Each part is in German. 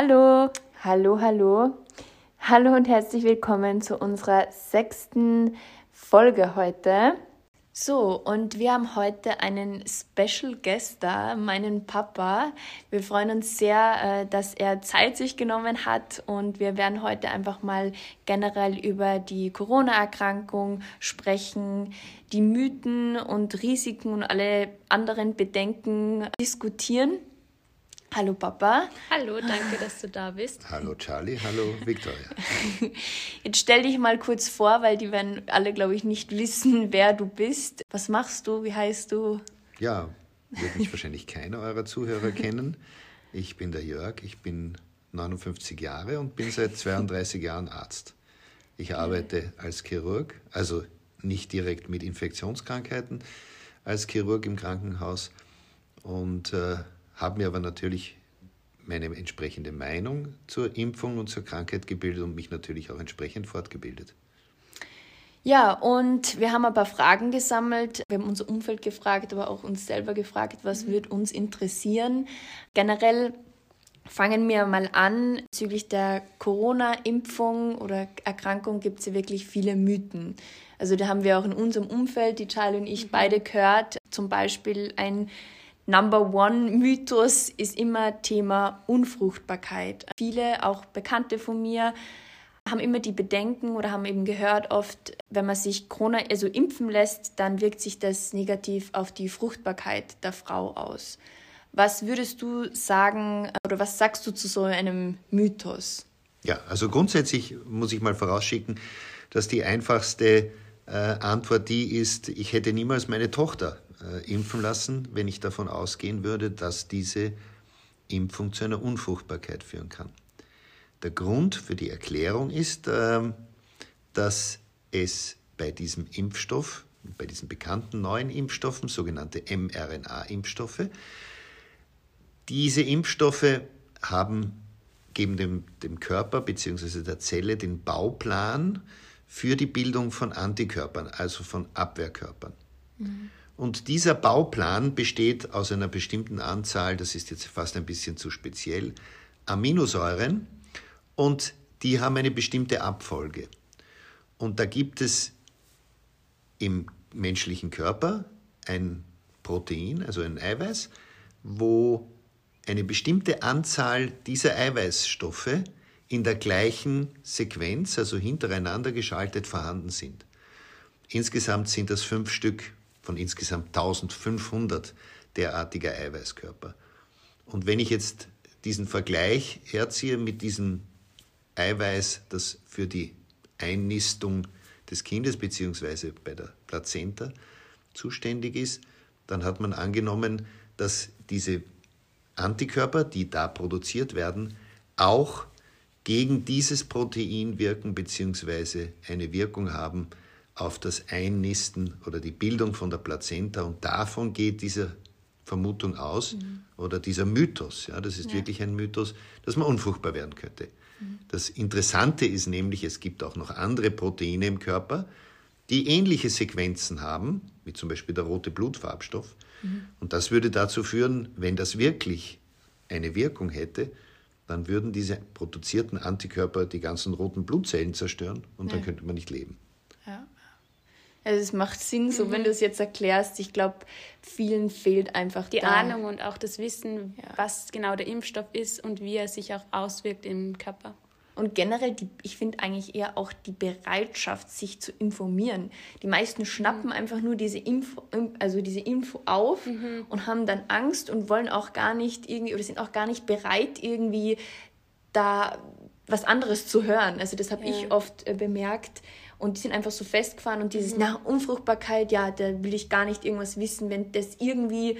Hallo. Hallo, hallo. Hallo und herzlich willkommen zu unserer sechsten Folge heute. So, und wir haben heute einen Special Guest da, meinen Papa. Wir freuen uns sehr, äh, dass er Zeit sich genommen hat und wir werden heute einfach mal generell über die Corona-Erkrankung sprechen, die Mythen und Risiken und alle anderen Bedenken diskutieren. Hallo Papa. Hallo, danke, dass du da bist. Hallo Charlie, hallo Victoria. Jetzt stell dich mal kurz vor, weil die werden alle, glaube ich, nicht wissen, wer du bist. Was machst du? Wie heißt du? Ja, wird mich wahrscheinlich keiner eurer Zuhörer kennen. Ich bin der Jörg, ich bin 59 Jahre und bin seit 32 Jahren Arzt. Ich arbeite als Chirurg, also nicht direkt mit Infektionskrankheiten, als Chirurg im Krankenhaus und äh, habe mir aber natürlich meine entsprechende Meinung zur Impfung und zur Krankheit gebildet und mich natürlich auch entsprechend fortgebildet. Ja, und wir haben ein paar Fragen gesammelt. Wir haben unser Umfeld gefragt, aber auch uns selber gefragt, was mhm. wird uns interessieren. Generell fangen wir mal an. Bezüglich der Corona-Impfung oder Erkrankung gibt es ja wirklich viele Mythen. Also da haben wir auch in unserem Umfeld, die Charlie und ich, mhm. beide gehört. Zum Beispiel ein Number One Mythos ist immer Thema Unfruchtbarkeit. Viele, auch Bekannte von mir, haben immer die Bedenken oder haben eben gehört oft, wenn man sich Corona also impfen lässt, dann wirkt sich das negativ auf die Fruchtbarkeit der Frau aus. Was würdest du sagen oder was sagst du zu so einem Mythos? Ja, also grundsätzlich muss ich mal vorausschicken, dass die einfachste äh, Antwort die ist, ich hätte niemals meine Tochter äh, impfen lassen, wenn ich davon ausgehen würde, dass diese Impfung zu einer Unfruchtbarkeit führen kann. Der Grund für die Erklärung ist, äh, dass es bei diesem Impfstoff, bei diesen bekannten neuen Impfstoffen, sogenannte mRNA-Impfstoffe, diese Impfstoffe haben, geben dem, dem Körper bzw. der Zelle den Bauplan für die Bildung von Antikörpern, also von Abwehrkörpern. Mhm. Und dieser Bauplan besteht aus einer bestimmten Anzahl, das ist jetzt fast ein bisschen zu speziell, Aminosäuren und die haben eine bestimmte Abfolge. Und da gibt es im menschlichen Körper ein Protein, also ein Eiweiß, wo eine bestimmte Anzahl dieser Eiweißstoffe in der gleichen Sequenz, also hintereinander geschaltet, vorhanden sind. Insgesamt sind das fünf Stück von insgesamt 1500 derartiger Eiweißkörper. Und wenn ich jetzt diesen Vergleich herziehe mit diesem Eiweiß, das für die Einnistung des Kindes bzw. bei der Plazenta zuständig ist, dann hat man angenommen, dass diese Antikörper, die da produziert werden, auch gegen dieses Protein wirken bzw. eine Wirkung haben, auf das Einnisten oder die Bildung von der Plazenta und davon geht diese Vermutung aus mhm. oder dieser Mythos, ja, das ist ja. wirklich ein Mythos, dass man unfruchtbar werden könnte. Mhm. Das Interessante ist nämlich, es gibt auch noch andere Proteine im Körper, die ähnliche Sequenzen haben, wie zum Beispiel der rote Blutfarbstoff. Mhm. Und das würde dazu führen, wenn das wirklich eine Wirkung hätte, dann würden diese produzierten Antikörper die ganzen roten Blutzellen zerstören und ja. dann könnte man nicht leben. Also es macht Sinn, so mhm. wenn du es jetzt erklärst. Ich glaube, vielen fehlt einfach die da. Ahnung und auch das Wissen, ja. was genau der Impfstoff ist und wie er sich auch auswirkt im Körper. Und generell, die, ich finde eigentlich eher auch die Bereitschaft, sich zu informieren. Die meisten schnappen mhm. einfach nur diese Info, also diese Info auf mhm. und haben dann Angst und wollen auch gar nicht irgendwie oder sind auch gar nicht bereit, irgendwie da was anderes zu hören. Also das habe ja. ich oft äh, bemerkt und die sind einfach so festgefahren und dieses, mhm. na, Unfruchtbarkeit, ja, da will ich gar nicht irgendwas wissen, wenn das irgendwie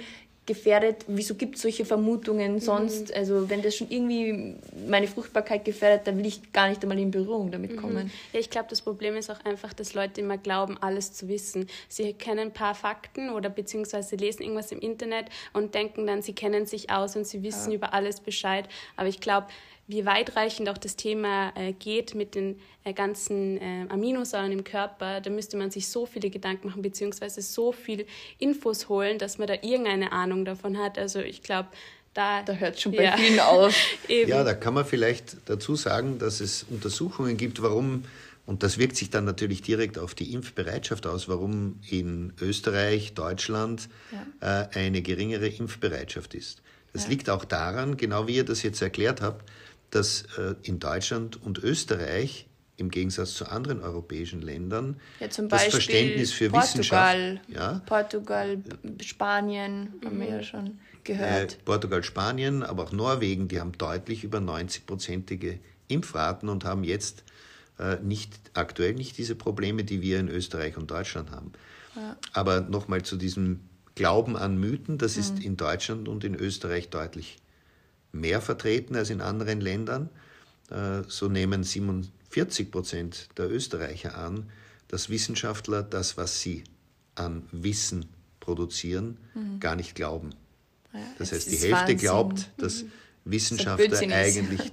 gefährdet, wieso gibt es solche Vermutungen mhm. sonst? Mhm. Also wenn das schon irgendwie meine Fruchtbarkeit gefährdet, dann will ich gar nicht einmal in Berührung damit mhm. kommen. Mhm. Ja, ich glaube, das Problem ist auch einfach, dass Leute immer glauben, alles zu wissen. Sie kennen ein paar Fakten oder beziehungsweise lesen irgendwas im Internet und denken dann, sie kennen sich aus und sie wissen ja. über alles Bescheid. Aber ich glaube, wie weitreichend auch das Thema äh, geht mit den äh, ganzen äh, Aminosäuren im Körper, da müsste man sich so viele Gedanken machen, beziehungsweise so viel Infos holen, dass man da irgendeine Ahnung davon hat. Also ich glaube, da, da hört schon bei ja. vielen auf. ja, da kann man vielleicht dazu sagen, dass es Untersuchungen gibt, warum, und das wirkt sich dann natürlich direkt auf die Impfbereitschaft aus, warum in Österreich, Deutschland ja. äh, eine geringere Impfbereitschaft ist. Das ja. liegt auch daran, genau wie ihr das jetzt erklärt habt, dass äh, in Deutschland und Österreich im Gegensatz zu anderen europäischen Ländern ja, zum das Beispiel Verständnis für Portugal, Wissenschaft. Ja, Portugal, Spanien mhm. haben wir ja schon gehört. Äh, Portugal, Spanien, aber auch Norwegen, die haben deutlich über 90-prozentige Impfraten und haben jetzt äh, nicht, aktuell nicht diese Probleme, die wir in Österreich und Deutschland haben. Ja. Aber nochmal zu diesem Glauben an Mythen, das mhm. ist in Deutschland und in Österreich deutlich mehr vertreten als in anderen Ländern. Äh, so nehmen 47 Prozent der Österreicher an, dass Wissenschaftler das, was sie an Wissen produzieren, mhm. gar nicht glauben. Ja, das heißt, die Hälfte Wahnsinn. glaubt, dass mhm. Wissenschaftler eigentlich,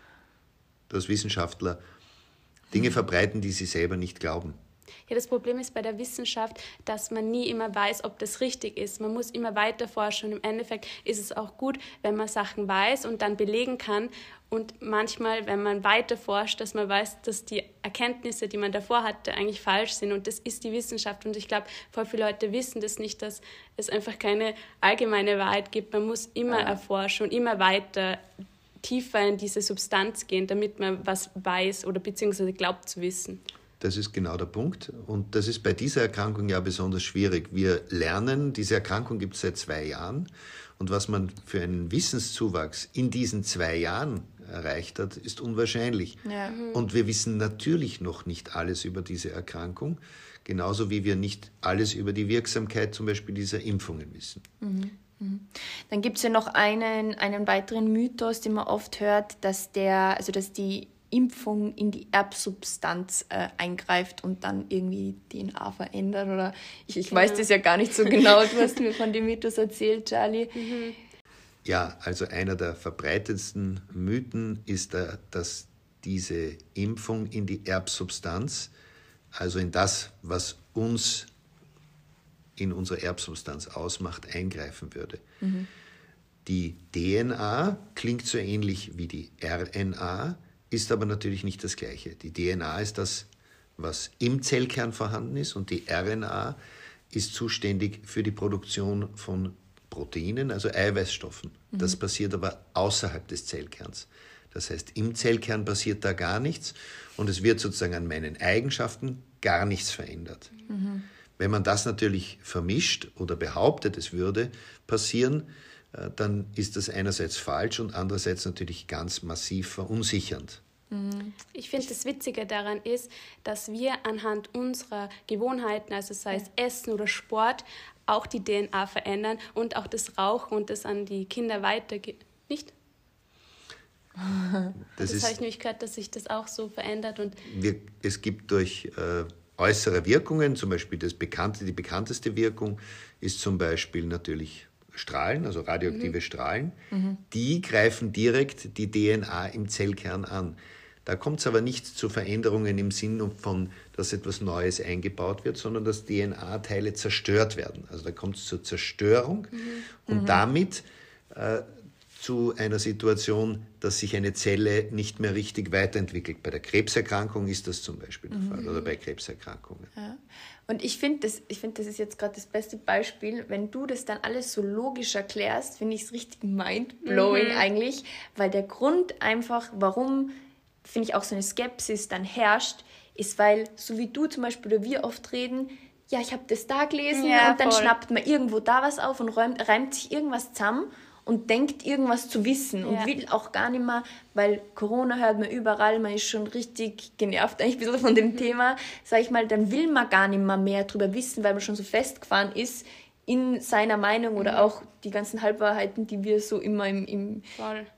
dass Wissenschaftler Dinge verbreiten, die sie selber nicht glauben. Ja, das Problem ist bei der Wissenschaft, dass man nie immer weiß, ob das richtig ist. Man muss immer weiter forschen und im Endeffekt ist es auch gut, wenn man Sachen weiß und dann belegen kann. Und manchmal, wenn man weiter forscht, dass man weiß, dass die Erkenntnisse, die man davor hatte, eigentlich falsch sind. Und das ist die Wissenschaft. Und ich glaube, voll viele Leute wissen das nicht, dass es einfach keine allgemeine Wahrheit gibt. Man muss immer ja. erforschen und immer weiter tiefer in diese Substanz gehen, damit man was weiß oder beziehungsweise glaubt zu wissen. Das ist genau der Punkt. Und das ist bei dieser Erkrankung ja besonders schwierig. Wir lernen, diese Erkrankung gibt es seit zwei Jahren. Und was man für einen Wissenszuwachs in diesen zwei Jahren erreicht hat, ist unwahrscheinlich. Ja. Mhm. Und wir wissen natürlich noch nicht alles über diese Erkrankung, genauso wie wir nicht alles über die Wirksamkeit zum Beispiel dieser Impfungen wissen. Mhm. mhm. Dann gibt es ja noch einen, einen weiteren Mythos, den man oft hört, dass der, also dass die Impfung in die Erbsubstanz äh, eingreift und dann irgendwie DNA verändert. Oder ich, ich genau. weiß das ja gar nicht so genau. Du hast mir von dem Mythos erzählt, Charlie. Mhm. Ja, also einer der verbreitetsten Mythen ist, der, dass diese Impfung in die Erbsubstanz, also in das, was uns in unserer Erbsubstanz ausmacht, eingreifen würde. Mhm. Die DNA klingt so ähnlich wie die RNA, ist aber natürlich nicht das Gleiche. Die DNA ist das, was im Zellkern vorhanden ist und die RNA ist zuständig für die Produktion von Proteinen, also Eiweißstoffen. Mhm. Das passiert aber außerhalb des Zellkerns. Das heißt, im Zellkern passiert da gar nichts und es wird sozusagen an meinen Eigenschaften gar nichts verändert. Mhm. Wenn man das natürlich vermischt oder behauptet, es würde passieren, dann ist das einerseits falsch und andererseits natürlich ganz massiv verunsichernd. Mhm. Ich finde, das Witzige daran ist, dass wir anhand unserer Gewohnheiten, also sei es Essen oder Sport, auch die DNA verändern und auch das Rauchen und das an die Kinder weitergeben. Nicht? Das, das habe ich nämlich gehört, dass sich das auch so verändert. Und wir, es gibt durch äh, äußere Wirkungen, zum Beispiel das bekannte, die bekannteste Wirkung ist zum Beispiel natürlich Strahlen, also radioaktive mhm. Strahlen, mhm. die greifen direkt die DNA im Zellkern an. Da kommt es aber nicht zu Veränderungen im Sinn von, dass etwas Neues eingebaut wird, sondern dass DNA-Teile zerstört werden. Also da kommt es zur Zerstörung mhm. und mhm. damit äh, zu einer Situation, dass sich eine Zelle nicht mehr richtig weiterentwickelt. Bei der Krebserkrankung ist das zum Beispiel der mhm. Fall oder bei Krebserkrankungen. Ja. Und ich finde, das, find, das ist jetzt gerade das beste Beispiel. Wenn du das dann alles so logisch erklärst, finde ich es richtig mindblowing mhm. eigentlich, weil der Grund einfach, warum, finde ich, auch so eine Skepsis dann herrscht, ist, weil, so wie du zum Beispiel oder wir oft reden, ja, ich habe das da gelesen ja, und dann voll. schnappt man irgendwo da was auf und räumt, reimt sich irgendwas zusammen und denkt irgendwas zu wissen und will auch gar nicht mehr, weil Corona hört man überall, man ist schon richtig genervt eigentlich ein bisschen von dem mhm. Thema, sag ich mal, dann will man gar nicht mehr mehr drüber wissen, weil man schon so festgefahren ist in seiner Meinung oder mhm. auch die ganzen Halbwahrheiten, die wir so immer im, im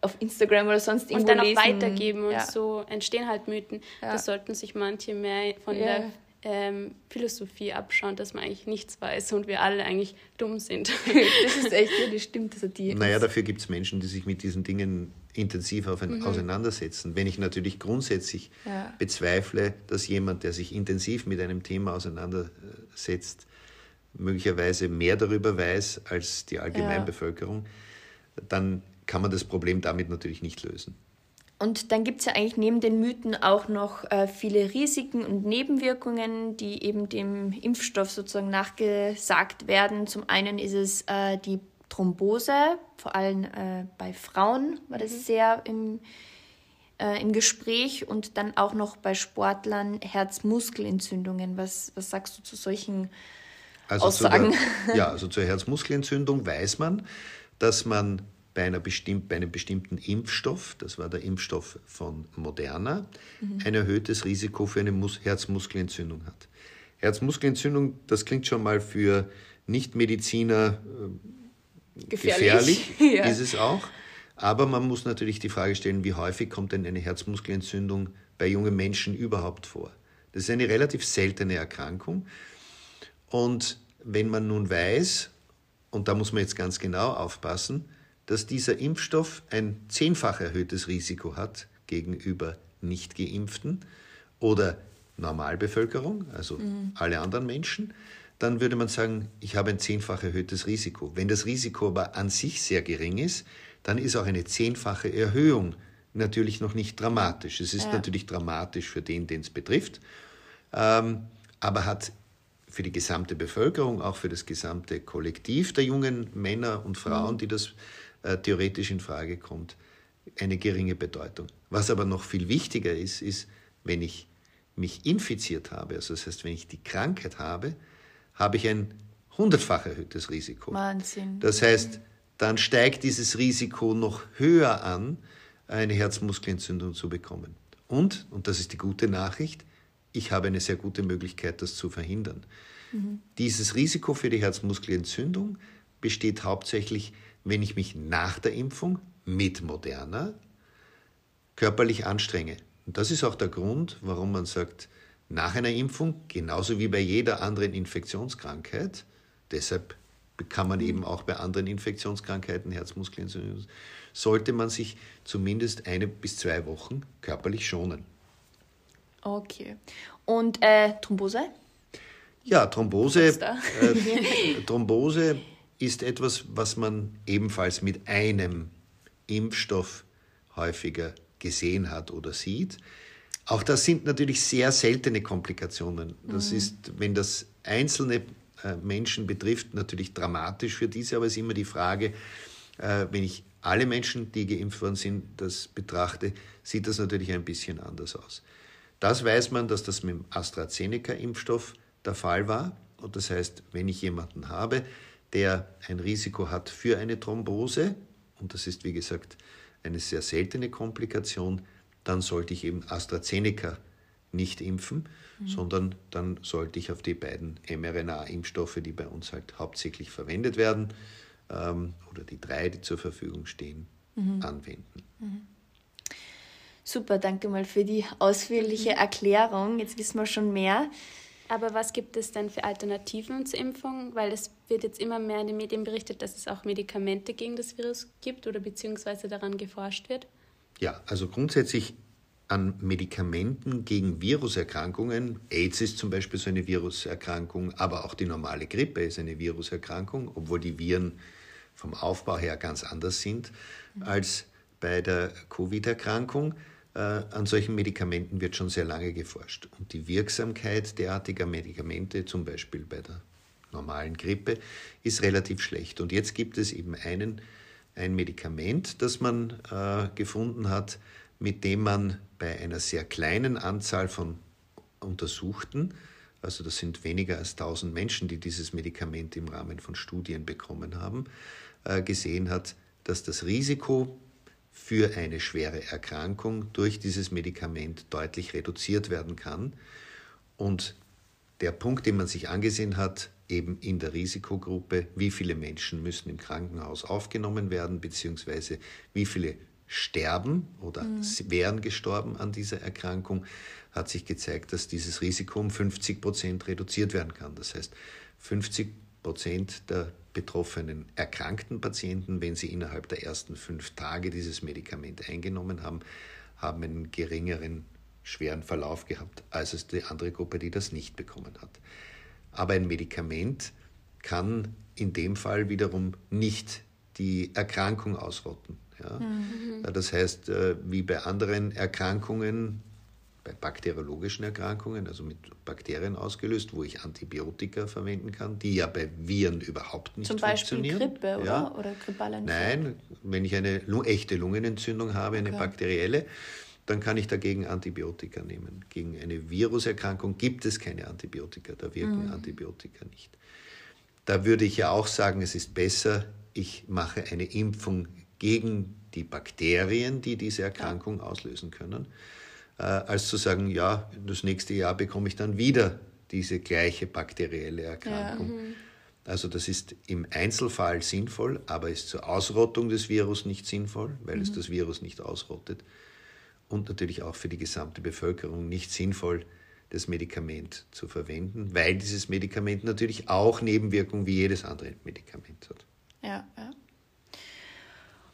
auf Instagram oder sonst irgendwo und dann lesen. auch weitergeben ja. und so entstehen halt Mythen. Ja. Das sollten sich manche mehr von der ähm, Philosophie abschauen, dass man eigentlich nichts weiß und wir alle eigentlich dumm sind. das ist echt, ja, das stimmt. Also die naja, dafür gibt es Menschen, die sich mit diesen Dingen intensiv auf ein, mhm. auseinandersetzen. Wenn ich natürlich grundsätzlich ja. bezweifle, dass jemand, der sich intensiv mit einem Thema auseinandersetzt, möglicherweise mehr darüber weiß als die Allgemeinbevölkerung, dann kann man das Problem damit natürlich nicht lösen. Und dann gibt es ja eigentlich neben den Mythen auch noch äh, viele Risiken und Nebenwirkungen, die eben dem Impfstoff sozusagen nachgesagt werden. Zum einen ist es äh, die Thrombose, vor allem äh, bei Frauen war das sehr im, äh, im Gespräch und dann auch noch bei Sportlern Herzmuskelentzündungen. Was, was sagst du zu solchen also Aussagen? Zu der, ja, also zur Herzmuskelentzündung weiß man, dass man bei, einer bestimmt, bei einem bestimmten Impfstoff, das war der Impfstoff von Moderna, mhm. ein erhöhtes Risiko für eine Mus Herzmuskelentzündung hat. Herzmuskelentzündung, das klingt schon mal für Nichtmediziner äh, gefährlich, gefährlich ja. ist es auch. Aber man muss natürlich die Frage stellen, wie häufig kommt denn eine Herzmuskelentzündung bei jungen Menschen überhaupt vor? Das ist eine relativ seltene Erkrankung. Und wenn man nun weiß, und da muss man jetzt ganz genau aufpassen, dass dieser Impfstoff ein zehnfach erhöhtes Risiko hat gegenüber Nicht-Geimpften oder Normalbevölkerung, also mhm. alle anderen Menschen, dann würde man sagen, ich habe ein zehnfach erhöhtes Risiko. Wenn das Risiko aber an sich sehr gering ist, dann ist auch eine zehnfache Erhöhung natürlich noch nicht dramatisch. Es ist ja. natürlich dramatisch für den, den es betrifft, ähm, aber hat für die gesamte Bevölkerung, auch für das gesamte Kollektiv der jungen Männer und Frauen, mhm. die das äh, theoretisch in Frage kommt, eine geringe Bedeutung. Was aber noch viel wichtiger ist, ist, wenn ich mich infiziert habe, also das heißt, wenn ich die Krankheit habe, habe ich ein hundertfach erhöhtes Risiko. Wahnsinn. Das heißt, dann steigt dieses Risiko noch höher an, eine Herzmuskelentzündung zu bekommen. Und, und das ist die gute Nachricht, ich habe eine sehr gute Möglichkeit, das zu verhindern. Mhm. Dieses Risiko für die Herzmuskelentzündung besteht hauptsächlich wenn ich mich nach der Impfung mit Moderna körperlich anstrenge. Und das ist auch der Grund, warum man sagt, nach einer Impfung, genauso wie bei jeder anderen Infektionskrankheit, deshalb kann man eben auch bei anderen Infektionskrankheiten, Herzmuskelentzündung, sollte man sich zumindest eine bis zwei Wochen körperlich schonen. Okay. Und äh, Thrombose? Ja, Thrombose, äh, Thrombose ist etwas, was man ebenfalls mit einem Impfstoff häufiger gesehen hat oder sieht. Auch das sind natürlich sehr seltene Komplikationen. Das mhm. ist, wenn das einzelne äh, Menschen betrifft, natürlich dramatisch für diese, aber es ist immer die Frage, äh, wenn ich alle Menschen, die geimpft worden sind, das betrachte, sieht das natürlich ein bisschen anders aus. Das weiß man, dass das mit dem AstraZeneca-Impfstoff der Fall war. Und das heißt, wenn ich jemanden habe, der ein Risiko hat für eine Thrombose, und das ist wie gesagt eine sehr seltene Komplikation, dann sollte ich eben AstraZeneca nicht impfen, mhm. sondern dann sollte ich auf die beiden mRNA-Impfstoffe, die bei uns halt hauptsächlich verwendet werden, ähm, oder die drei, die zur Verfügung stehen, mhm. anwenden. Mhm. Super, danke mal für die ausführliche Erklärung. Jetzt wissen wir schon mehr. Aber was gibt es denn für Alternativen zur Impfung? Weil es wird jetzt immer mehr in den Medien berichtet, dass es auch Medikamente gegen das Virus gibt oder beziehungsweise daran geforscht wird. Ja, also grundsätzlich an Medikamenten gegen Viruserkrankungen. AIDS ist zum Beispiel so eine Viruserkrankung, aber auch die normale Grippe ist eine Viruserkrankung, obwohl die Viren vom Aufbau her ganz anders sind als bei der Covid-Erkrankung. Äh, an solchen Medikamenten wird schon sehr lange geforscht. Und die Wirksamkeit derartiger Medikamente, zum Beispiel bei der normalen Grippe, ist relativ schlecht. Und jetzt gibt es eben einen, ein Medikament, das man äh, gefunden hat, mit dem man bei einer sehr kleinen Anzahl von Untersuchten, also das sind weniger als 1000 Menschen, die dieses Medikament im Rahmen von Studien bekommen haben, äh, gesehen hat, dass das Risiko für eine schwere Erkrankung durch dieses Medikament deutlich reduziert werden kann. Und der Punkt, den man sich angesehen hat, eben in der Risikogruppe, wie viele Menschen müssen im Krankenhaus aufgenommen werden, beziehungsweise wie viele sterben oder mhm. wären gestorben an dieser Erkrankung, hat sich gezeigt, dass dieses Risiko um 50 Prozent reduziert werden kann. Das heißt, 50 Prozent der betroffenen erkrankten Patienten, wenn sie innerhalb der ersten fünf Tage dieses Medikament eingenommen haben, haben einen geringeren schweren Verlauf gehabt als es die andere Gruppe, die das nicht bekommen hat. Aber ein Medikament kann in dem Fall wiederum nicht die Erkrankung ausrotten. Ja? Mhm. Das heißt, äh, wie bei anderen Erkrankungen, bei bakteriologischen Erkrankungen, also mit Bakterien ausgelöst, wo ich Antibiotika verwenden kann, die ja bei Viren überhaupt nicht Zum Beispiel funktionieren. Grippe oder, ja. oder grippale Nein, wenn ich eine echte Lungenentzündung habe, eine okay. bakterielle, dann kann ich dagegen Antibiotika nehmen. Gegen eine Viruserkrankung gibt es keine Antibiotika, da wirken mhm. Antibiotika nicht. Da würde ich ja auch sagen, es ist besser, ich mache eine Impfung gegen die Bakterien, die diese Erkrankung ja. auslösen können, als zu sagen, ja, das nächste Jahr bekomme ich dann wieder diese gleiche bakterielle Erkrankung. Ja. Mhm. Also das ist im Einzelfall sinnvoll, aber ist zur Ausrottung des Virus nicht sinnvoll, weil mhm. es das Virus nicht ausrottet. Und natürlich auch für die gesamte Bevölkerung nicht sinnvoll, das Medikament zu verwenden, weil dieses Medikament natürlich auch Nebenwirkungen wie jedes andere Medikament hat. Ja, ja.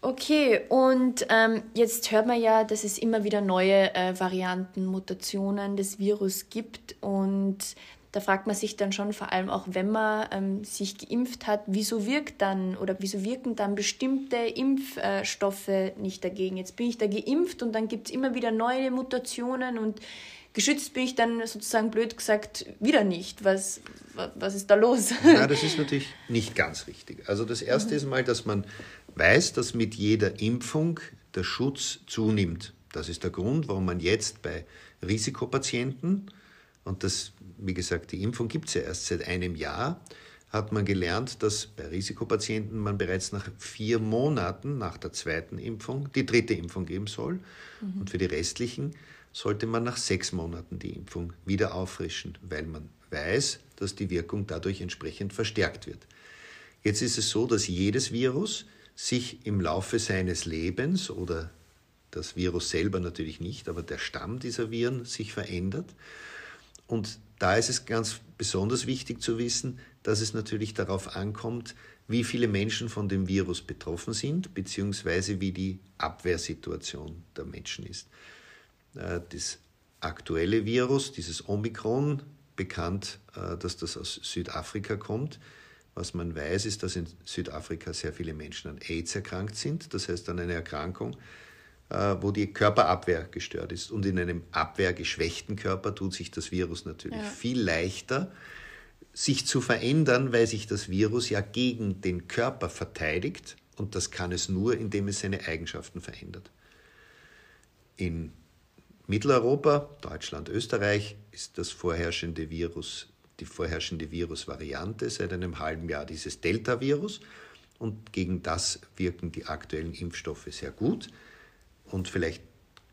Okay, und ähm, jetzt hört man ja, dass es immer wieder neue äh, Varianten, Mutationen des Virus gibt. Und da fragt man sich dann schon, vor allem auch wenn man ähm, sich geimpft hat, wieso wirkt dann oder wieso wirken dann bestimmte Impfstoffe nicht dagegen? Jetzt bin ich da geimpft und dann gibt es immer wieder neue Mutationen und geschützt bin ich dann sozusagen blöd gesagt wieder nicht. Was, was ist da los? Ja, das ist natürlich nicht ganz richtig. Also das Erste mhm. ist mal, dass man weiß, dass mit jeder Impfung der Schutz zunimmt. Das ist der Grund, warum man jetzt bei Risikopatienten, und das, wie gesagt, die Impfung gibt es ja erst seit einem Jahr, hat man gelernt, dass bei Risikopatienten man bereits nach vier Monaten nach der zweiten Impfung die dritte Impfung geben soll. Mhm. Und für die restlichen sollte man nach sechs Monaten die Impfung wieder auffrischen, weil man weiß, dass die Wirkung dadurch entsprechend verstärkt wird. Jetzt ist es so, dass jedes Virus sich im Laufe seines Lebens oder das Virus selber natürlich nicht, aber der Stamm dieser Viren sich verändert. Und da ist es ganz besonders wichtig zu wissen, dass es natürlich darauf ankommt, wie viele Menschen von dem Virus betroffen sind, beziehungsweise wie die Abwehrsituation der Menschen ist. Äh, das aktuelle Virus, dieses Omikron, bekannt, äh, dass das aus Südafrika kommt. Was man weiß, ist, dass in Südafrika sehr viele Menschen an AIDS erkrankt sind, das heißt an einer Erkrankung, äh, wo die Körperabwehr gestört ist. Und in einem abwehrgeschwächten Körper tut sich das Virus natürlich ja. viel leichter, sich zu verändern, weil sich das Virus ja gegen den Körper verteidigt und das kann es nur, indem es seine Eigenschaften verändert. In Mitteleuropa, Deutschland, Österreich, ist das vorherrschende Virus, die vorherrschende Virusvariante seit einem halben Jahr dieses Delta-Virus. Und gegen das wirken die aktuellen Impfstoffe sehr gut. Und vielleicht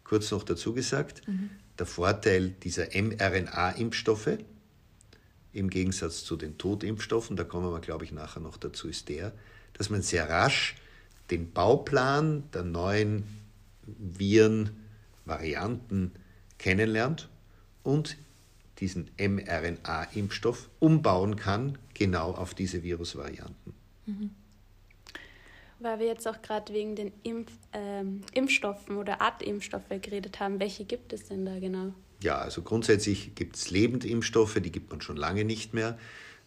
kurz noch dazu gesagt, mhm. der Vorteil dieser mRNA-Impfstoffe im Gegensatz zu den Totimpfstoffen, da kommen wir, glaube ich, nachher noch dazu, ist der, dass man sehr rasch den Bauplan der neuen Viren Varianten kennenlernt und diesen mRNA-Impfstoff umbauen kann, genau auf diese Virusvarianten. Mhm. Weil wir jetzt auch gerade wegen den Impf, ähm, Impfstoffen oder Artimpfstoffe geredet haben, welche gibt es denn da genau? Ja, also grundsätzlich gibt es Lebendimpfstoffe, die gibt man schon lange nicht mehr,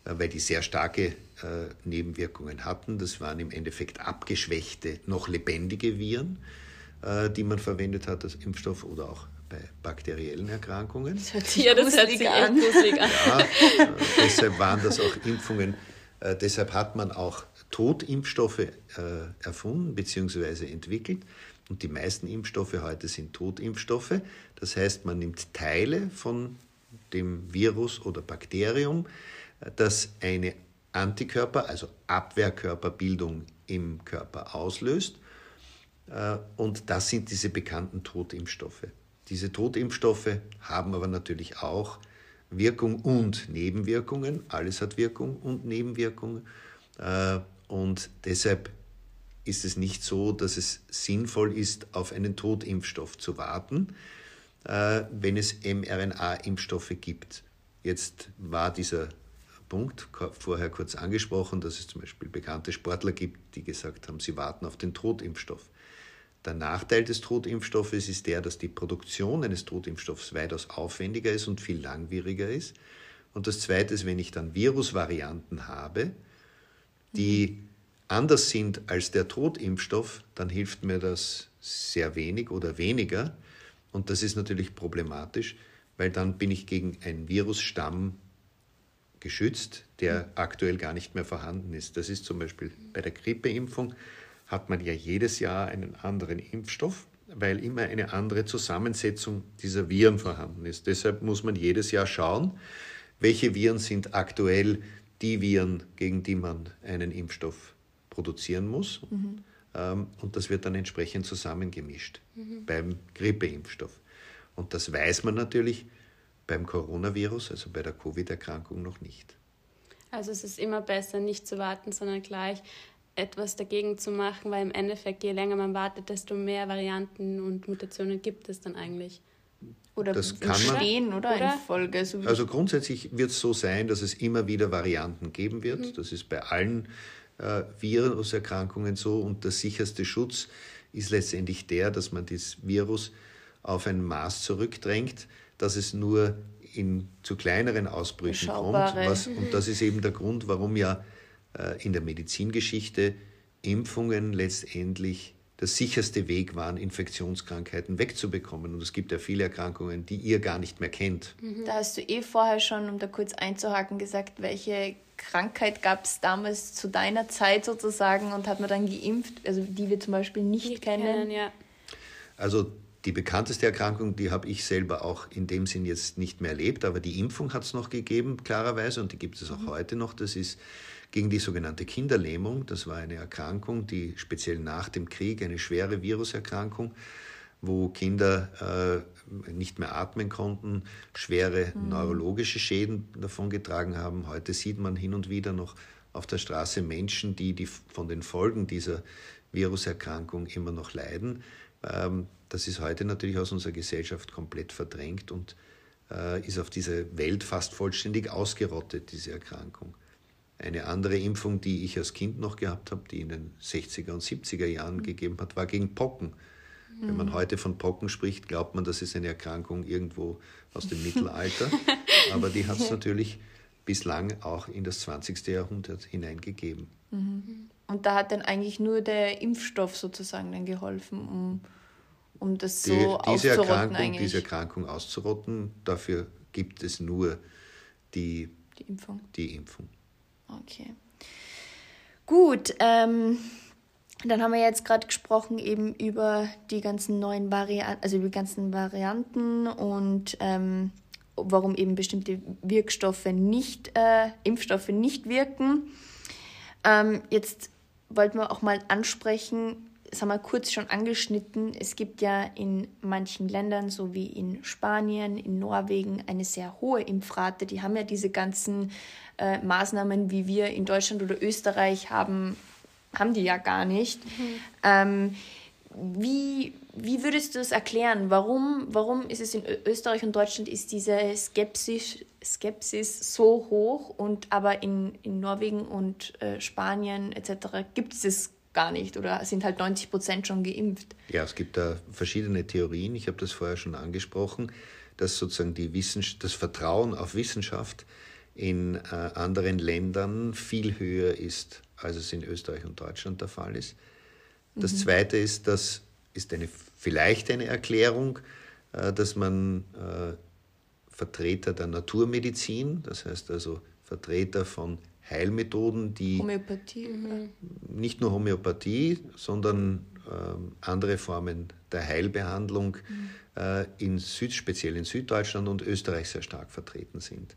äh, weil die sehr starke äh, Nebenwirkungen hatten. Das waren im Endeffekt abgeschwächte, noch lebendige Viren. Äh, die man verwendet hat als Impfstoff oder auch bei bakteriellen Erkrankungen. Das hört sich, ja, das hört sich an. an. Ja, äh, deshalb waren das auch Impfungen. Äh, deshalb hat man auch Totimpfstoffe äh, erfunden bzw. entwickelt. Und die meisten Impfstoffe heute sind Totimpfstoffe. Das heißt, man nimmt Teile von dem Virus oder Bakterium, äh, das eine Antikörper, also Abwehrkörperbildung im Körper auslöst äh, und das sind diese bekannten Totimpfstoffe. Diese Totimpfstoffe haben aber natürlich auch Wirkung und Nebenwirkungen. Alles hat Wirkung und Nebenwirkungen. Äh, und deshalb ist es nicht so, dass es sinnvoll ist, auf einen Totimpfstoff zu warten, äh, wenn es mRNA-Impfstoffe gibt. Jetzt war dieser Punkt vorher kurz angesprochen, dass es zum Beispiel bekannte Sportler gibt, die gesagt haben, sie warten auf den Totimpfstoff. Der Nachteil des Totimpfstoffes ist der, dass die Produktion eines Totimpfstoffs weitaus aufwendiger ist und viel langwieriger ist. Und das Zweite ist, wenn ich dann Virusvarianten habe, die anders sind als der Totimpfstoff, dann hilft mir das sehr wenig oder weniger. Und das ist natürlich problematisch, weil dann bin ich gegen einen Virusstamm geschützt, der aktuell gar nicht mehr vorhanden ist. Das ist zum Beispiel bei der Grippeimpfung hat man ja jedes Jahr einen anderen Impfstoff, weil immer eine andere Zusammensetzung dieser Viren vorhanden ist. Deshalb muss man jedes Jahr schauen, welche Viren sind aktuell die Viren, gegen die man einen Impfstoff produzieren muss. Mhm. Und das wird dann entsprechend zusammengemischt mhm. beim Grippeimpfstoff. Und das weiß man natürlich beim Coronavirus, also bei der Covid-Erkrankung, noch nicht. Also es ist immer besser, nicht zu warten, sondern gleich etwas dagegen zu machen, weil im Endeffekt, je länger man wartet, desto mehr Varianten und Mutationen gibt es dann eigentlich. Oder das kann man, oder, oder? in Folge. So also grundsätzlich wird es so sein, dass es immer wieder Varianten geben wird. Mhm. Das ist bei allen äh, Viruserkrankungen so. Und der sicherste Schutz ist letztendlich der, dass man das Virus auf ein Maß zurückdrängt, dass es nur in zu kleineren Ausbrüchen kommt. Was, und das ist eben der Grund, warum ja in der Medizingeschichte Impfungen letztendlich der sicherste Weg waren, Infektionskrankheiten wegzubekommen. Und es gibt ja viele Erkrankungen, die ihr gar nicht mehr kennt. Mhm. Da hast du eh vorher schon, um da kurz einzuhaken, gesagt, welche Krankheit gab es damals zu deiner Zeit sozusagen und hat man dann geimpft, also die wir zum Beispiel nicht, nicht kennen? kennen ja. Also die bekannteste Erkrankung, die habe ich selber auch in dem Sinn jetzt nicht mehr erlebt, aber die Impfung hat es noch gegeben, klarerweise, und die gibt es auch mhm. heute noch. Das ist gegen die sogenannte Kinderlähmung. Das war eine Erkrankung, die speziell nach dem Krieg, eine schwere Viruserkrankung, wo Kinder äh, nicht mehr atmen konnten, schwere mhm. neurologische Schäden davongetragen haben. Heute sieht man hin und wieder noch auf der Straße Menschen, die, die von den Folgen dieser Viruserkrankung immer noch leiden. Ähm, das ist heute natürlich aus unserer Gesellschaft komplett verdrängt und äh, ist auf dieser Welt fast vollständig ausgerottet, diese Erkrankung. Eine andere Impfung, die ich als Kind noch gehabt habe, die in den 60er und 70er Jahren mhm. gegeben hat, war gegen Pocken. Mhm. Wenn man mhm. heute von Pocken spricht, glaubt man, das ist eine Erkrankung irgendwo aus dem Mittelalter. Aber die hat es natürlich bislang auch in das 20. Jahrhundert hineingegeben. Mhm. Und da hat dann eigentlich nur der Impfstoff sozusagen dann geholfen, um, um das so die, diese Erkrankung, eigentlich. Diese Erkrankung auszurotten, dafür gibt es nur die, die Impfung. Die Impfung. Okay. Gut, ähm, dann haben wir jetzt gerade gesprochen eben über die ganzen neuen Varianten, also über die ganzen Varianten und ähm, warum eben bestimmte Wirkstoffe nicht, äh, Impfstoffe nicht wirken. Ähm, jetzt wollten wir auch mal ansprechen, das haben wir kurz schon angeschnitten, es gibt ja in manchen Ländern, so wie in Spanien, in Norwegen, eine sehr hohe Impfrate. Die haben ja diese ganzen äh, Maßnahmen, wie wir in Deutschland oder Österreich haben, haben die ja gar nicht. Mhm. Ähm, wie, wie würdest du es erklären? Warum, warum ist es in Österreich und Deutschland ist diese Skepsis, Skepsis so hoch und aber in, in Norwegen und äh, Spanien etc. gibt es es gar nicht oder sind halt 90 Prozent schon geimpft? Ja, es gibt da verschiedene Theorien. Ich habe das vorher schon angesprochen, dass sozusagen die Wissenschaft, das Vertrauen auf Wissenschaft in äh, anderen Ländern viel höher ist, als es in Österreich und Deutschland der Fall ist. Das mhm. Zweite ist, das ist eine, vielleicht eine Erklärung, äh, dass man äh, Vertreter der Naturmedizin, das heißt also Vertreter von Heilmethoden, die Homöopathie. Nicht nur Homöopathie, sondern ähm, andere Formen der Heilbehandlung mhm. äh, in Süd, speziell in Süddeutschland und Österreich sehr stark vertreten sind.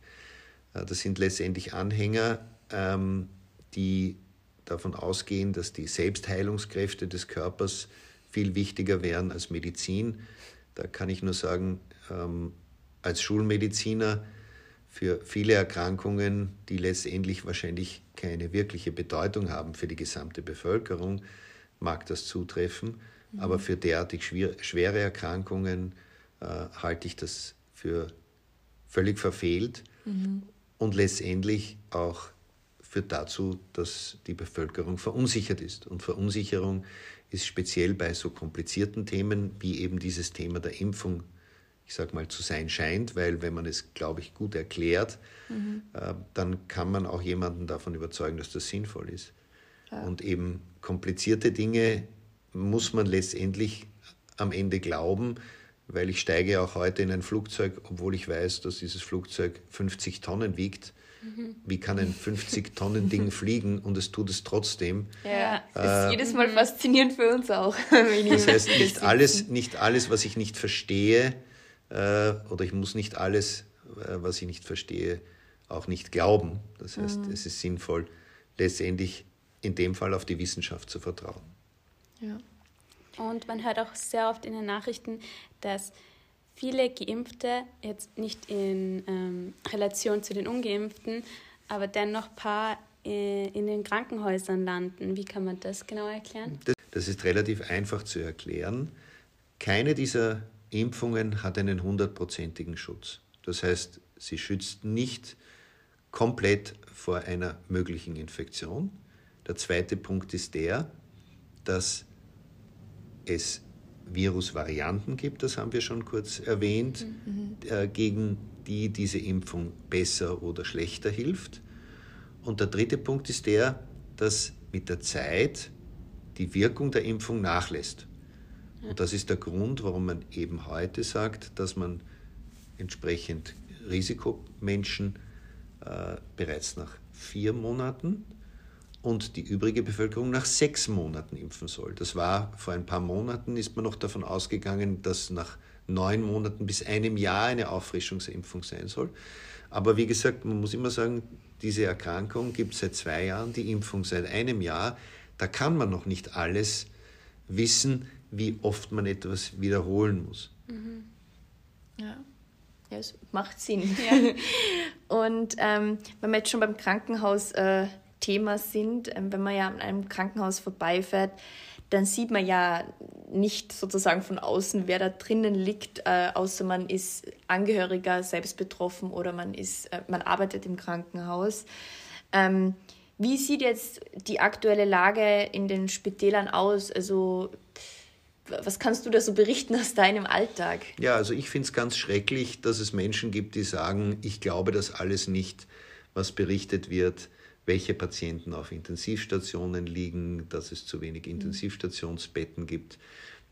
Äh, das sind letztendlich Anhänger, ähm, die davon ausgehen, dass die Selbstheilungskräfte des Körpers viel wichtiger wären als Medizin. Da kann ich nur sagen, ähm, als Schulmediziner für viele Erkrankungen, die letztendlich wahrscheinlich keine wirkliche Bedeutung haben für die gesamte Bevölkerung, mag das zutreffen. Mhm. Aber für derartig schwere Erkrankungen äh, halte ich das für völlig verfehlt. Mhm und letztendlich auch führt dazu, dass die Bevölkerung verunsichert ist. Und Verunsicherung ist speziell bei so komplizierten Themen wie eben dieses Thema der Impfung, ich sage mal, zu sein scheint, weil wenn man es, glaube ich, gut erklärt, mhm. äh, dann kann man auch jemanden davon überzeugen, dass das sinnvoll ist. Ja. Und eben komplizierte Dinge muss man letztendlich am Ende glauben, weil ich steige auch heute in ein Flugzeug, obwohl ich weiß, dass dieses Flugzeug 50 Tonnen wiegt. Mhm. Wie kann ein 50 Tonnen Ding fliegen und es tut es trotzdem? Ja, das ist jedes Mal faszinierend für uns auch. das heißt, nicht alles, nicht alles, was ich nicht verstehe, äh, oder ich muss nicht alles, äh, was ich nicht verstehe, auch nicht glauben. Das heißt, mhm. es ist sinnvoll, letztendlich in dem Fall auf die Wissenschaft zu vertrauen. Ja. Und man hört auch sehr oft in den Nachrichten, dass viele Geimpfte jetzt nicht in ähm, Relation zu den Ungeimpften, aber dennoch paar äh, in den Krankenhäusern landen. Wie kann man das genau erklären? Das, das ist relativ einfach zu erklären. Keine dieser Impfungen hat einen hundertprozentigen Schutz. Das heißt, sie schützt nicht komplett vor einer möglichen Infektion. Der zweite Punkt ist der, dass es Virusvarianten gibt, das haben wir schon kurz erwähnt, mhm. äh, gegen die diese Impfung besser oder schlechter hilft. Und der dritte Punkt ist der, dass mit der Zeit die Wirkung der Impfung nachlässt. Und das ist der Grund, warum man eben heute sagt, dass man entsprechend Risikomenschen äh, bereits nach vier Monaten und die übrige Bevölkerung nach sechs Monaten impfen soll. Das war vor ein paar Monaten, ist man noch davon ausgegangen, dass nach neun Monaten bis einem Jahr eine Auffrischungsimpfung sein soll. Aber wie gesagt, man muss immer sagen, diese Erkrankung gibt es seit zwei Jahren, die Impfung seit einem Jahr. Da kann man noch nicht alles wissen, wie oft man etwas wiederholen muss. Mhm. Ja. ja, es macht Sinn. Ja. Und ähm, wenn wir jetzt schon beim Krankenhaus äh, Thema sind, ähm, wenn man ja an einem Krankenhaus vorbeifährt, dann sieht man ja nicht sozusagen von außen, wer da drinnen liegt, äh, außer man ist Angehöriger, selbst betroffen oder man, ist, äh, man arbeitet im Krankenhaus. Ähm, wie sieht jetzt die aktuelle Lage in den Spitälern aus? Also was kannst du da so berichten aus deinem Alltag? Ja, also ich finde es ganz schrecklich, dass es Menschen gibt, die sagen, ich glaube das alles nicht, was berichtet wird, welche Patienten auf Intensivstationen liegen, dass es zu wenig mhm. Intensivstationsbetten gibt,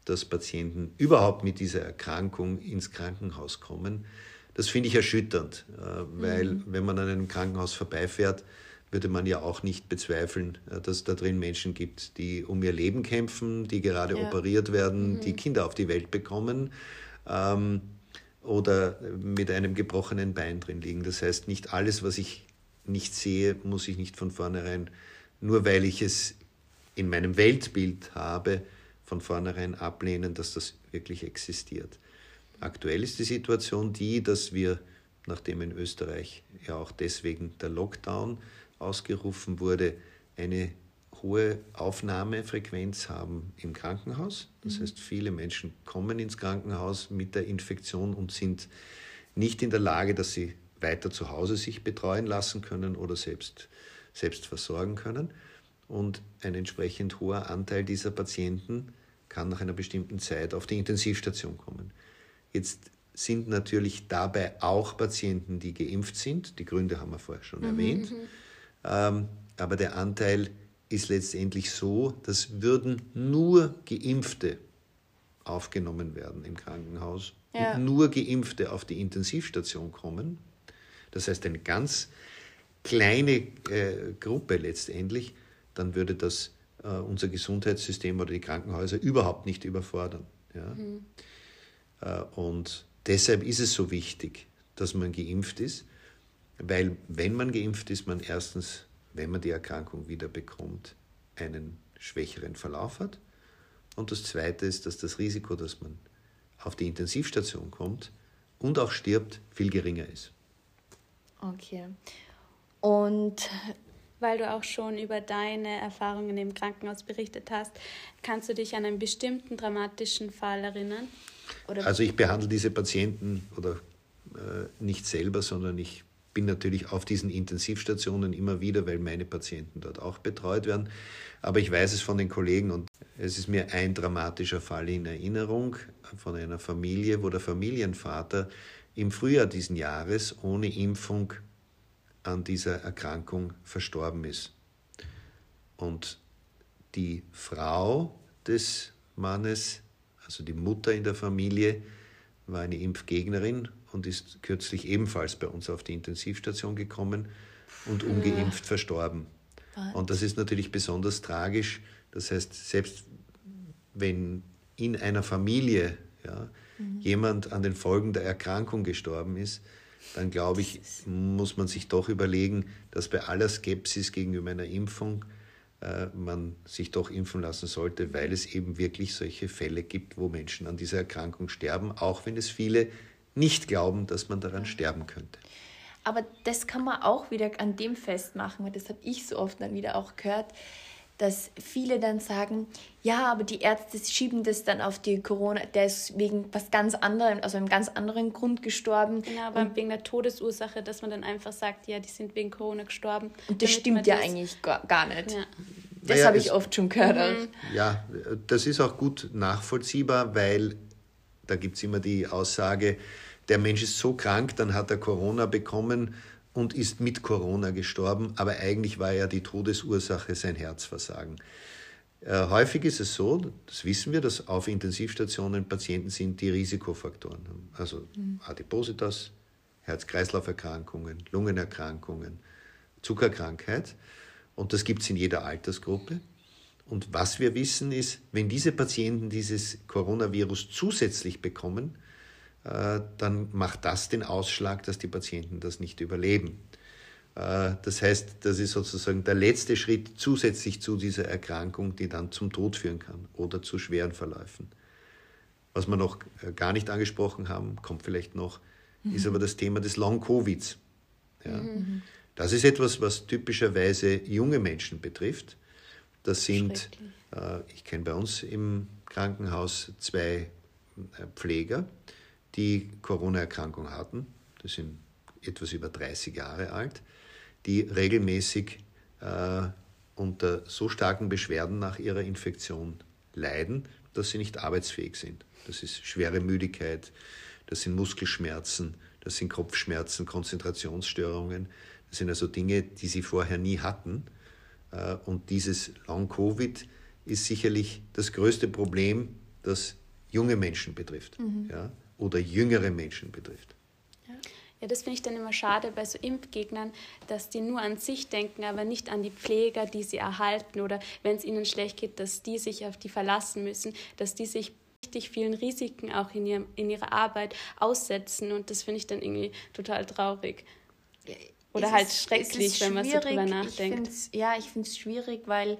dass Patienten überhaupt mit dieser Erkrankung ins Krankenhaus kommen. Das finde ich erschütternd, äh, weil mhm. wenn man an einem Krankenhaus vorbeifährt, würde man ja auch nicht bezweifeln, äh, dass es da drin Menschen gibt, die um ihr Leben kämpfen, die gerade ja. operiert werden, mhm. die Kinder auf die Welt bekommen ähm, oder mit einem gebrochenen Bein drin liegen. Das heißt, nicht alles, was ich nicht sehe, muss ich nicht von vornherein, nur weil ich es in meinem Weltbild habe, von vornherein ablehnen, dass das wirklich existiert. Aktuell ist die Situation die, dass wir, nachdem in Österreich ja auch deswegen der Lockdown ausgerufen wurde, eine hohe Aufnahmefrequenz haben im Krankenhaus. Das mhm. heißt, viele Menschen kommen ins Krankenhaus mit der Infektion und sind nicht in der Lage, dass sie weiter zu Hause sich betreuen lassen können oder selbst, selbst versorgen können. Und ein entsprechend hoher Anteil dieser Patienten kann nach einer bestimmten Zeit auf die Intensivstation kommen. Jetzt sind natürlich dabei auch Patienten, die geimpft sind. Die Gründe haben wir vorher schon mhm. erwähnt. Ähm, aber der Anteil ist letztendlich so, dass würden nur Geimpfte aufgenommen werden im Krankenhaus ja. und nur Geimpfte auf die Intensivstation kommen. Das heißt, eine ganz kleine äh, Gruppe letztendlich, dann würde das äh, unser Gesundheitssystem oder die Krankenhäuser überhaupt nicht überfordern. Ja? Mhm. Äh, und deshalb ist es so wichtig, dass man geimpft ist weil wenn man geimpft ist, man erstens, wenn man die Erkrankung wieder bekommt, einen schwächeren Verlauf hat. Und das Zweite ist, dass das Risiko, dass man auf die Intensivstation kommt und auch stirbt, viel geringer ist. Okay. Und weil du auch schon über deine Erfahrungen im Krankenhaus berichtet hast, kannst du dich an einen bestimmten dramatischen Fall erinnern? Oder also ich behandle diese Patienten oder äh, nicht selber, sondern ich bin natürlich auf diesen Intensivstationen immer wieder, weil meine Patienten dort auch betreut werden. Aber ich weiß es von den Kollegen und es ist mir ein dramatischer Fall in Erinnerung von einer Familie, wo der Familienvater im Frühjahr diesen Jahres ohne Impfung an dieser Erkrankung verstorben ist. Und die Frau des Mannes, also die Mutter in der Familie, war eine Impfgegnerin und ist kürzlich ebenfalls bei uns auf die Intensivstation gekommen und ungeimpft ja. verstorben. Was? Und das ist natürlich besonders tragisch. Das heißt, selbst wenn in einer Familie ja, mhm. jemand an den Folgen der Erkrankung gestorben ist, dann glaube ich, muss man sich doch überlegen, dass bei aller Skepsis gegenüber einer Impfung äh, man sich doch impfen lassen sollte, weil es eben wirklich solche Fälle gibt, wo Menschen an dieser Erkrankung sterben, auch wenn es viele nicht glauben, dass man daran sterben könnte. Aber das kann man auch wieder an dem festmachen, weil das habe ich so oft dann wieder auch gehört dass viele dann sagen, ja, aber die Ärzte schieben das dann auf die Corona, der ist wegen was ganz anderem, also einem ganz anderen Grund gestorben. Genau, aber und, wegen der Todesursache, dass man dann einfach sagt, ja, die sind wegen Corona gestorben. Und das stimmt ja das eigentlich gar, gar nicht. Ja. Das naja, habe ich oft schon gehört. Mhm. Ja, das ist auch gut nachvollziehbar, weil da gibt es immer die Aussage, der Mensch ist so krank, dann hat er Corona bekommen und ist mit Corona gestorben, aber eigentlich war ja die Todesursache sein Herzversagen. Äh, häufig ist es so, das wissen wir, dass auf Intensivstationen Patienten sind, die Risikofaktoren haben. Also mhm. Adipositas, Herz-Kreislauf-Erkrankungen, Lungenerkrankungen, Zuckerkrankheit. Und das gibt es in jeder Altersgruppe. Und was wir wissen ist, wenn diese Patienten dieses Coronavirus zusätzlich bekommen, dann macht das den Ausschlag, dass die Patienten das nicht überleben. Äh, das heißt, das ist sozusagen der letzte Schritt zusätzlich zu dieser Erkrankung, die dann zum Tod führen kann oder zu schweren Verläufen. Was wir noch äh, gar nicht angesprochen haben, kommt vielleicht noch, mhm. ist aber das Thema des Long-Covids. Ja. Mhm. Das ist etwas, was typischerweise junge Menschen betrifft. Das sind, ich kenne bei uns im Krankenhaus zwei Pfleger, die Corona-Erkrankung hatten, das sind etwas über 30 Jahre alt, die regelmäßig äh, unter so starken Beschwerden nach ihrer Infektion leiden, dass sie nicht arbeitsfähig sind. Das ist schwere Müdigkeit, das sind Muskelschmerzen, das sind Kopfschmerzen, Konzentrationsstörungen. Das sind also Dinge, die sie vorher nie hatten. Äh, und dieses Long-Covid ist sicherlich das größte Problem, das junge Menschen betrifft. Mhm. Ja? Oder jüngere Menschen betrifft. Ja, das finde ich dann immer schade bei so Impfgegnern, dass die nur an sich denken, aber nicht an die Pfleger, die sie erhalten oder wenn es ihnen schlecht geht, dass die sich auf die verlassen müssen, dass die sich richtig vielen Risiken auch in, ihrem, in ihrer Arbeit aussetzen und das finde ich dann irgendwie total traurig. Oder halt schrecklich, wenn man so drüber nachdenkt. Ich ja, ich finde es schwierig, weil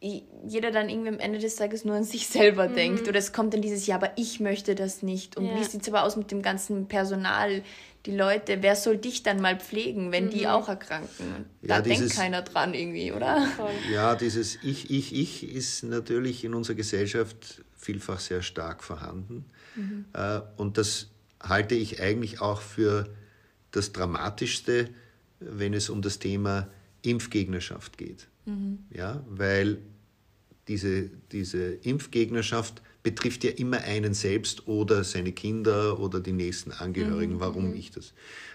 jeder dann irgendwie am Ende des Tages nur an sich selber mhm. denkt. Oder es kommt dann dieses, ja, aber ich möchte das nicht. Und ja. wie sieht es aber aus mit dem ganzen Personal? Die Leute, wer soll dich dann mal pflegen, wenn mhm. die auch erkranken? Da ja, denkt keiner dran irgendwie, oder? Ja, dieses Ich, Ich, Ich ist natürlich in unserer Gesellschaft vielfach sehr stark vorhanden. Mhm. Äh, und das halte ich eigentlich auch für das Dramatischste, wenn es um das Thema Impfgegnerschaft geht. Mhm. Ja, weil diese, diese Impfgegnerschaft betrifft ja immer einen selbst oder seine Kinder oder die nächsten Angehörigen. Mhm. Warum mhm. ich das?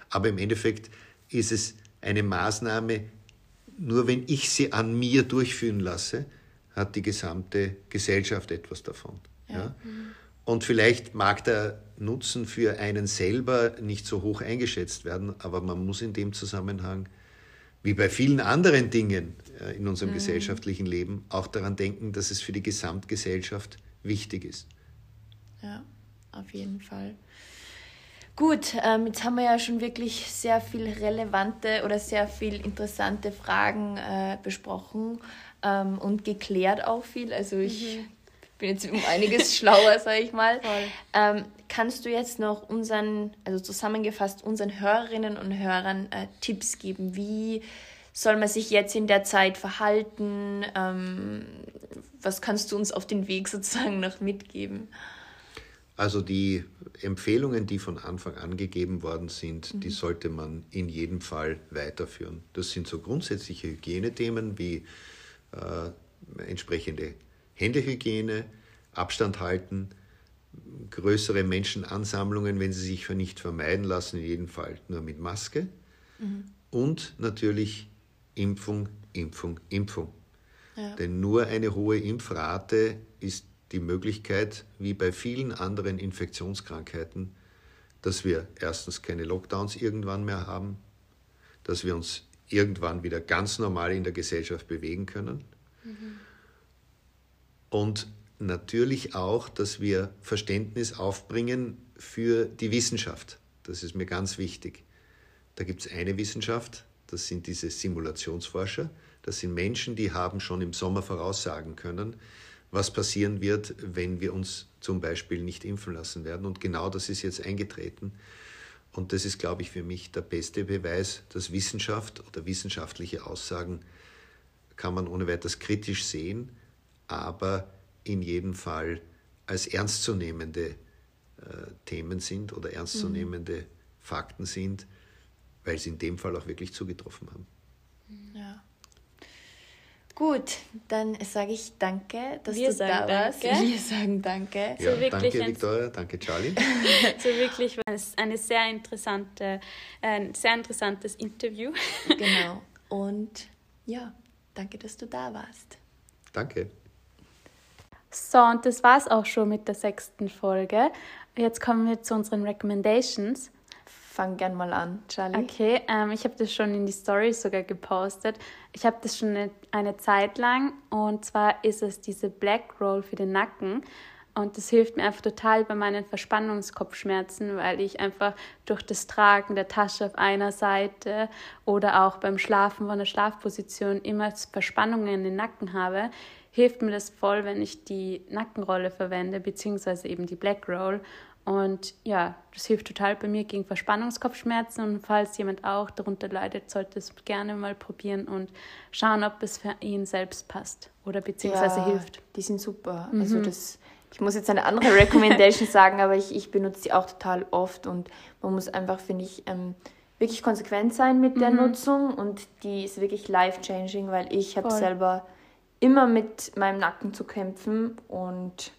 Aber im Endeffekt ist es eine Maßnahme, nur wenn ich sie an mir durchführen lasse, hat die gesamte Gesellschaft etwas davon. Ja. ja? Mhm. Und vielleicht mag der Nutzen für einen selber nicht so hoch eingeschätzt werden, aber man muss in dem Zusammenhang wie bei vielen anderen Dingen äh, in unserem mhm. gesellschaftlichen Leben auch daran denken, dass es für die Gesamtgesellschaft wichtig ist. Ja, auf jeden Fall. Gut, ähm, jetzt haben wir ja schon wirklich sehr viel relevante oder sehr viel interessante Fragen äh, besprochen ähm, und geklärt auch viel. Also ich mhm. bin jetzt um einiges schlauer, sage ich mal. Ähm, kannst du jetzt noch unseren, also zusammengefasst unseren Hörerinnen und Hörern äh, Tipps geben? Wie soll man sich jetzt in der Zeit verhalten? Ähm, was kannst du uns auf den Weg sozusagen noch mitgeben? Also die Empfehlungen, die von Anfang an gegeben worden sind, mhm. die sollte man in jedem Fall weiterführen. Das sind so grundsätzliche Hygienethemen wie äh, entsprechende Händehygiene, Abstand halten, größere Menschenansammlungen, wenn sie sich nicht vermeiden lassen, in jedem Fall nur mit Maske. Mhm. Und natürlich Impfung, Impfung, Impfung. Ja. Denn nur eine hohe Impfrate ist die Möglichkeit, wie bei vielen anderen Infektionskrankheiten, dass wir erstens keine Lockdowns irgendwann mehr haben, dass wir uns irgendwann wieder ganz normal in der Gesellschaft bewegen können. Mhm. Und natürlich auch, dass wir Verständnis aufbringen für die Wissenschaft. Das ist mir ganz wichtig. Da gibt es eine Wissenschaft, das sind diese Simulationsforscher. Das sind Menschen, die haben schon im Sommer voraussagen können, was passieren wird, wenn wir uns zum Beispiel nicht impfen lassen werden. Und genau das ist jetzt eingetreten. Und das ist, glaube ich, für mich der beste Beweis, dass Wissenschaft oder wissenschaftliche Aussagen kann man ohne weiteres kritisch sehen, aber in jedem Fall als ernstzunehmende äh, Themen sind oder ernstzunehmende mhm. Fakten sind, weil sie in dem Fall auch wirklich zugetroffen haben. Ja. Gut, dann sage ich danke, dass Wir du da warst. Wir sagen danke. Ja, so danke Victoria, danke Charlie. so wirklich war es eine sehr interessante, ein sehr interessantes Interview. genau. Und ja, danke, dass du da warst. Danke. So, und das war es auch schon mit der sechsten Folge. Jetzt kommen wir zu unseren Recommendations. Fang gern mal an, Charlie. Okay, ähm, ich habe das schon in die Story sogar gepostet. Ich habe das schon eine, eine Zeit lang und zwar ist es diese Black Roll für den Nacken. Und das hilft mir einfach total bei meinen Verspannungskopfschmerzen, weil ich einfach durch das Tragen der Tasche auf einer Seite oder auch beim Schlafen von der Schlafposition immer Verspannungen in den Nacken habe hilft mir das voll, wenn ich die Nackenrolle verwende, beziehungsweise eben die Black Roll. Und ja, das hilft total bei mir gegen Verspannungskopfschmerzen. Und falls jemand auch darunter leidet, sollte es gerne mal probieren und schauen, ob es für ihn selbst passt oder beziehungsweise ja, hilft. Die sind super. Mhm. Also das, ich muss jetzt eine andere Recommendation sagen, aber ich, ich benutze die auch total oft und man muss einfach, finde ich, ähm, wirklich konsequent sein mit der mhm. Nutzung und die ist wirklich life-changing, weil ich habe selber immer mit meinem Nacken zu kämpfen und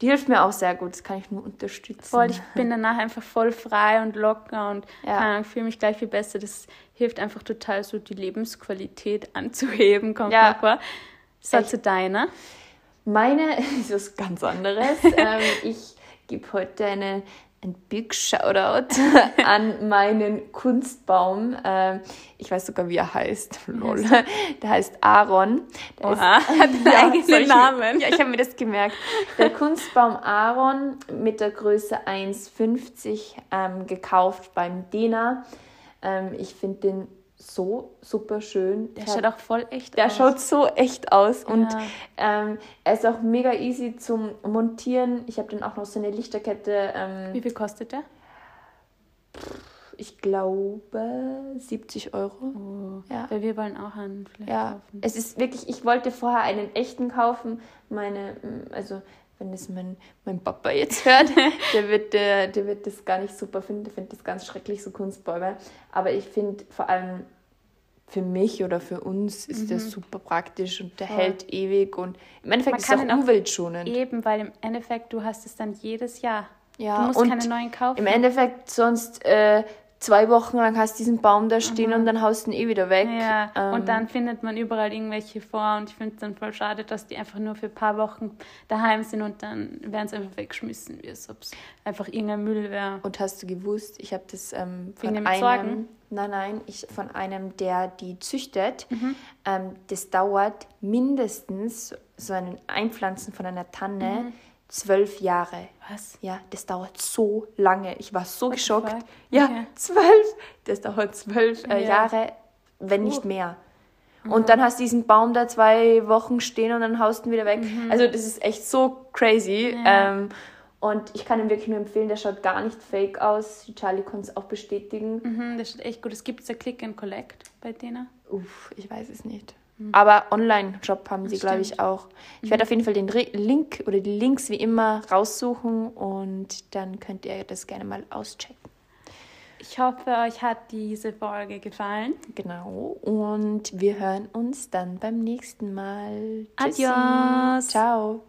die hilft mir auch sehr gut, das kann ich nur unterstützen. Voll, ich bin danach einfach voll frei und locker und ja. fühle mich gleich viel besser. Das hilft einfach total so die Lebensqualität anzuheben, kommt ja. vor. So zu deiner. Meine ist was ganz anderes. ähm, ich gebe heute eine ein Big Shoutout an meinen Kunstbaum. Ähm, ich weiß sogar, wie er heißt. Lol. Der heißt Aaron. Der Oha, ist, hat einen ja, eigenen solche, Namen. Ja, ich habe mir das gemerkt. Der Kunstbaum Aaron mit der Größe 1,50 ähm, gekauft beim Dena. Ähm, ich finde den so super schön. Der, der schaut auch voll echt der aus. Der schaut so echt aus und ja. ähm, er ist auch mega easy zum Montieren. Ich habe dann auch noch so eine Lichterkette. Ähm, Wie viel kostet der? Ich glaube 70 Euro. Oh, ja. Weil wir wollen auch einen vielleicht ja. kaufen. Es ist wirklich, ich wollte vorher einen echten kaufen. Meine, also wenn das mein, mein Papa jetzt hört, der wird, der, der wird das gar nicht super finden, der findet das ganz schrecklich, so Kunstbäume. Aber ich finde vor allem für mich oder für uns ist mhm. der super praktisch und der Voll. hält ewig und im Endeffekt ist es auch umweltschonend. Eben, weil im Endeffekt du hast es dann jedes Jahr. Ja, du musst und keine neuen kaufen. Im Endeffekt sonst äh, zwei Wochen lang hast du diesen Baum da stehen mhm. und dann haust du ihn eh wieder weg. Ja, ähm, und dann findet man überall irgendwelche vor und ich finde es dann voll schade, dass die einfach nur für ein paar Wochen daheim sind und dann werden sie einfach weggeschmissen, wie als ob es einfach irgendein Müll wäre. Und hast du gewusst, ich habe das ähm, von einem... Sorgen? Nein, nein, ich, von einem, der die züchtet. Mhm. Ähm, das dauert mindestens so ein Einpflanzen von einer Tanne... Mhm zwölf Jahre. Was? Ja, das dauert so lange. Ich war so What geschockt. Ja, okay. zwölf. Das dauert zwölf äh, ja. Jahre, wenn uh. nicht mehr. Mhm. Und dann hast du diesen Baum da zwei Wochen stehen und dann haust du ihn wieder weg. Mhm. Also das ist echt so crazy. Ja. Ähm, und ich kann ihn wirklich nur empfehlen, der schaut gar nicht fake aus. Charlie konnte es auch bestätigen. Mhm, das schaut echt gut. Es gibt ja Click and Collect bei denen. Uff, ich weiß es nicht. Mhm. Aber Online-Job haben sie, glaube ich, auch. Ich mhm. werde auf jeden Fall den Link oder die Links wie immer raussuchen und dann könnt ihr das gerne mal auschecken. Ich hoffe, euch hat diese Folge gefallen. Genau. Und wir hören uns dann beim nächsten Mal. Tschüssi. Adios. Ciao.